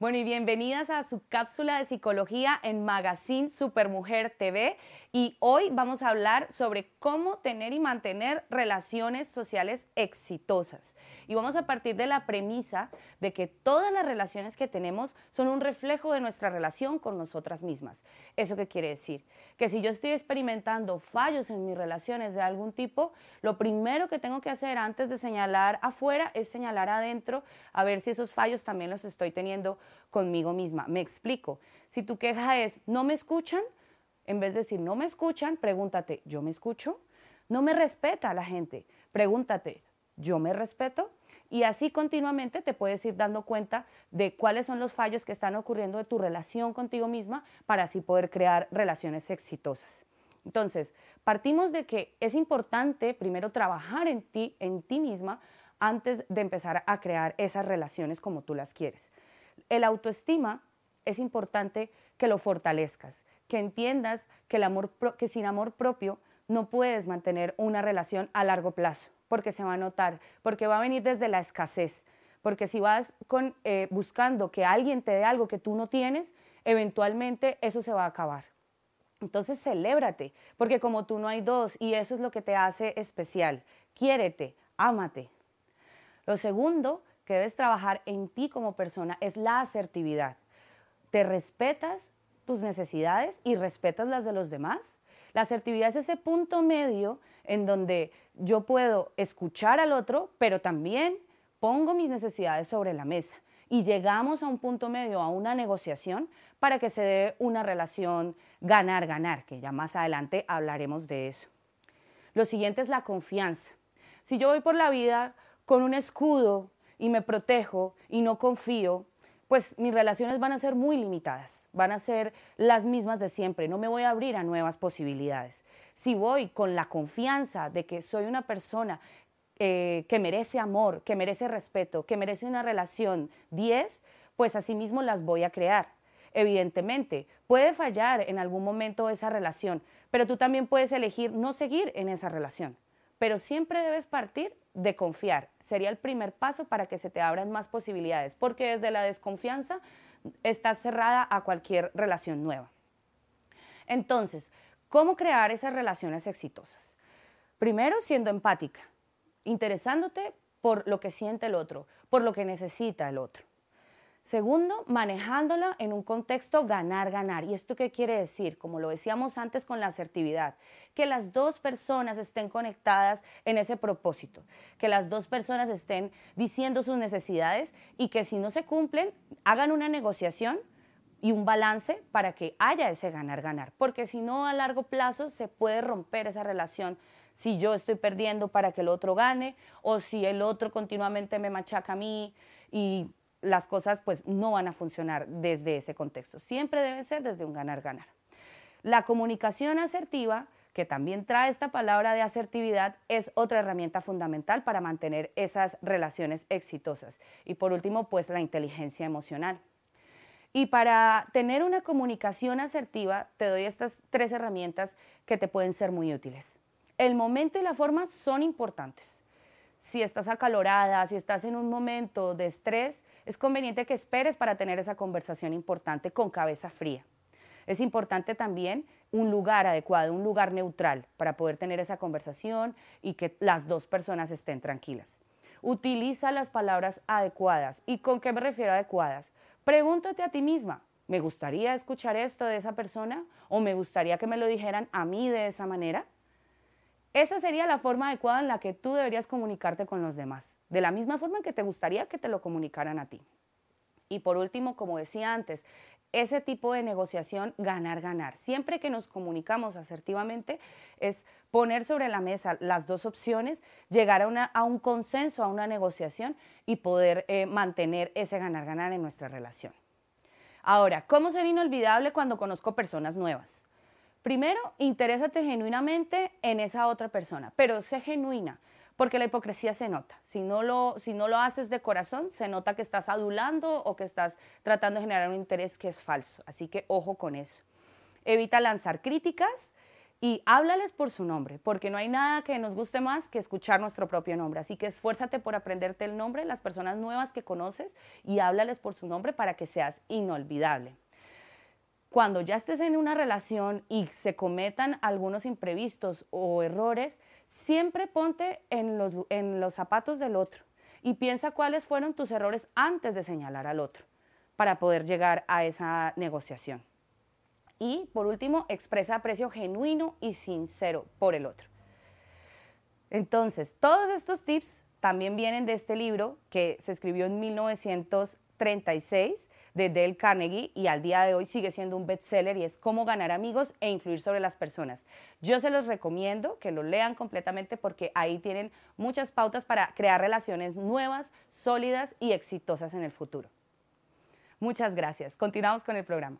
Bueno, y bienvenidas a su cápsula de psicología en Magazine Supermujer TV. Y hoy vamos a hablar sobre cómo tener y mantener relaciones sociales exitosas. Y vamos a partir de la premisa de que todas las relaciones que tenemos son un reflejo de nuestra relación con nosotras mismas. ¿Eso qué quiere decir? Que si yo estoy experimentando fallos en mis relaciones de algún tipo, lo primero que tengo que hacer antes de señalar afuera es señalar adentro a ver si esos fallos también los estoy teniendo conmigo misma. Me explico. Si tu queja es, no me escuchan, en vez de decir, no me escuchan, pregúntate, ¿yo me escucho? No me respeta la gente, pregúntate, ¿yo me respeto? Y así continuamente te puedes ir dando cuenta de cuáles son los fallos que están ocurriendo de tu relación contigo misma para así poder crear relaciones exitosas. Entonces, partimos de que es importante primero trabajar en ti, en ti misma, antes de empezar a crear esas relaciones como tú las quieres el autoestima es importante que lo fortalezcas, que entiendas que, sin amor propio no puedes mantener una relación a largo plazo, porque se va a notar, porque va a venir desde la escasez, porque si vas con, eh, buscando que alguien te dé algo que tú no tienes, eventualmente eso se va a acabar. Entonces, celébrate, porque como tú no hay dos y eso es lo que te hace especial. Quiérete, ámate. Lo segundo que debes trabajar en ti como persona es la asertividad. ¿Te respetas tus necesidades y respetas las de los demás? La asertividad es ese punto medio en donde yo puedo escuchar al otro, pero también pongo mis necesidades sobre la mesa y llegamos a un punto medio, a una negociación para que se dé una relación ganar-ganar, que ya más adelante hablaremos de eso. Lo siguiente es la confianza. Si yo voy por la vida con un escudo y me protejo y no confío, pues mis relaciones van a ser muy limitadas, van a ser las mismas de siempre, no me voy a abrir a nuevas posibilidades. Si voy con la confianza de que soy una persona eh, que merece amor, que merece respeto, que merece una relación 10, pues asimismo las voy a crear. Evidentemente, puede fallar en algún momento esa relación, pero tú también puedes elegir no seguir en esa relación pero siempre debes partir de confiar. Sería el primer paso para que se te abran más posibilidades, porque desde la desconfianza estás cerrada a cualquier relación nueva. Entonces, ¿cómo crear esas relaciones exitosas? Primero, siendo empática, interesándote por lo que siente el otro, por lo que necesita el otro. Segundo, manejándola en un contexto ganar-ganar. ¿Y esto qué quiere decir? Como lo decíamos antes con la asertividad, que las dos personas estén conectadas en ese propósito, que las dos personas estén diciendo sus necesidades y que si no se cumplen, hagan una negociación y un balance para que haya ese ganar-ganar, porque si no a largo plazo se puede romper esa relación si yo estoy perdiendo para que el otro gane o si el otro continuamente me machaca a mí y las cosas pues no van a funcionar desde ese contexto. Siempre debe ser desde un ganar-ganar. La comunicación asertiva, que también trae esta palabra de asertividad, es otra herramienta fundamental para mantener esas relaciones exitosas. Y por último, pues la inteligencia emocional. Y para tener una comunicación asertiva, te doy estas tres herramientas que te pueden ser muy útiles. El momento y la forma son importantes. Si estás acalorada, si estás en un momento de estrés, es conveniente que esperes para tener esa conversación importante con cabeza fría. Es importante también un lugar adecuado, un lugar neutral para poder tener esa conversación y que las dos personas estén tranquilas. Utiliza las palabras adecuadas. ¿Y con qué me refiero adecuadas? Pregúntate a ti misma, ¿me gustaría escuchar esto de esa persona? ¿O me gustaría que me lo dijeran a mí de esa manera? Esa sería la forma adecuada en la que tú deberías comunicarte con los demás, de la misma forma en que te gustaría que te lo comunicaran a ti. Y por último, como decía antes, ese tipo de negociación ganar-ganar. Siempre que nos comunicamos asertivamente es poner sobre la mesa las dos opciones, llegar a, un consenso, a una negociación y poder eh, mantener ese ganar-ganar en nuestra relación. Ahora, ¿cómo ser inolvidable cuando conozco personas nuevas? Primero, interésate genuinamente en esa otra persona, pero sé genuina, porque la hipocresía se nota. Si no, lo, si no lo haces de corazón, se nota que estás adulando o que estás tratando de generar un interés que es falso. Así que ojo con eso. Evita lanzar críticas y háblales por su nombre, porque no hay nada que nos guste más que escuchar nuestro propio nombre. Así que esfuérzate por aprenderte el nombre de las personas nuevas que conoces y háblales por su nombre para que seas inolvidable. Cuando ya estés en una relación y se cometan algunos imprevistos o errores, siempre ponte en los, en los zapatos del otro y piensa cuáles fueron tus errores antes de señalar al otro para poder llegar a esa negociación. Y por último, expresa aprecio genuino y sincero por el otro. Entonces, todos estos tips también vienen de este libro que se escribió en 1936 de Dale Carnegie y al día de hoy sigue siendo un bestseller y es cómo ganar amigos e influir sobre las personas. Yo se los recomiendo que lo lean completamente porque ahí tienen muchas pautas para crear relaciones nuevas, sólidas y exitosas en el futuro. Muchas gracias. Continuamos con el programa.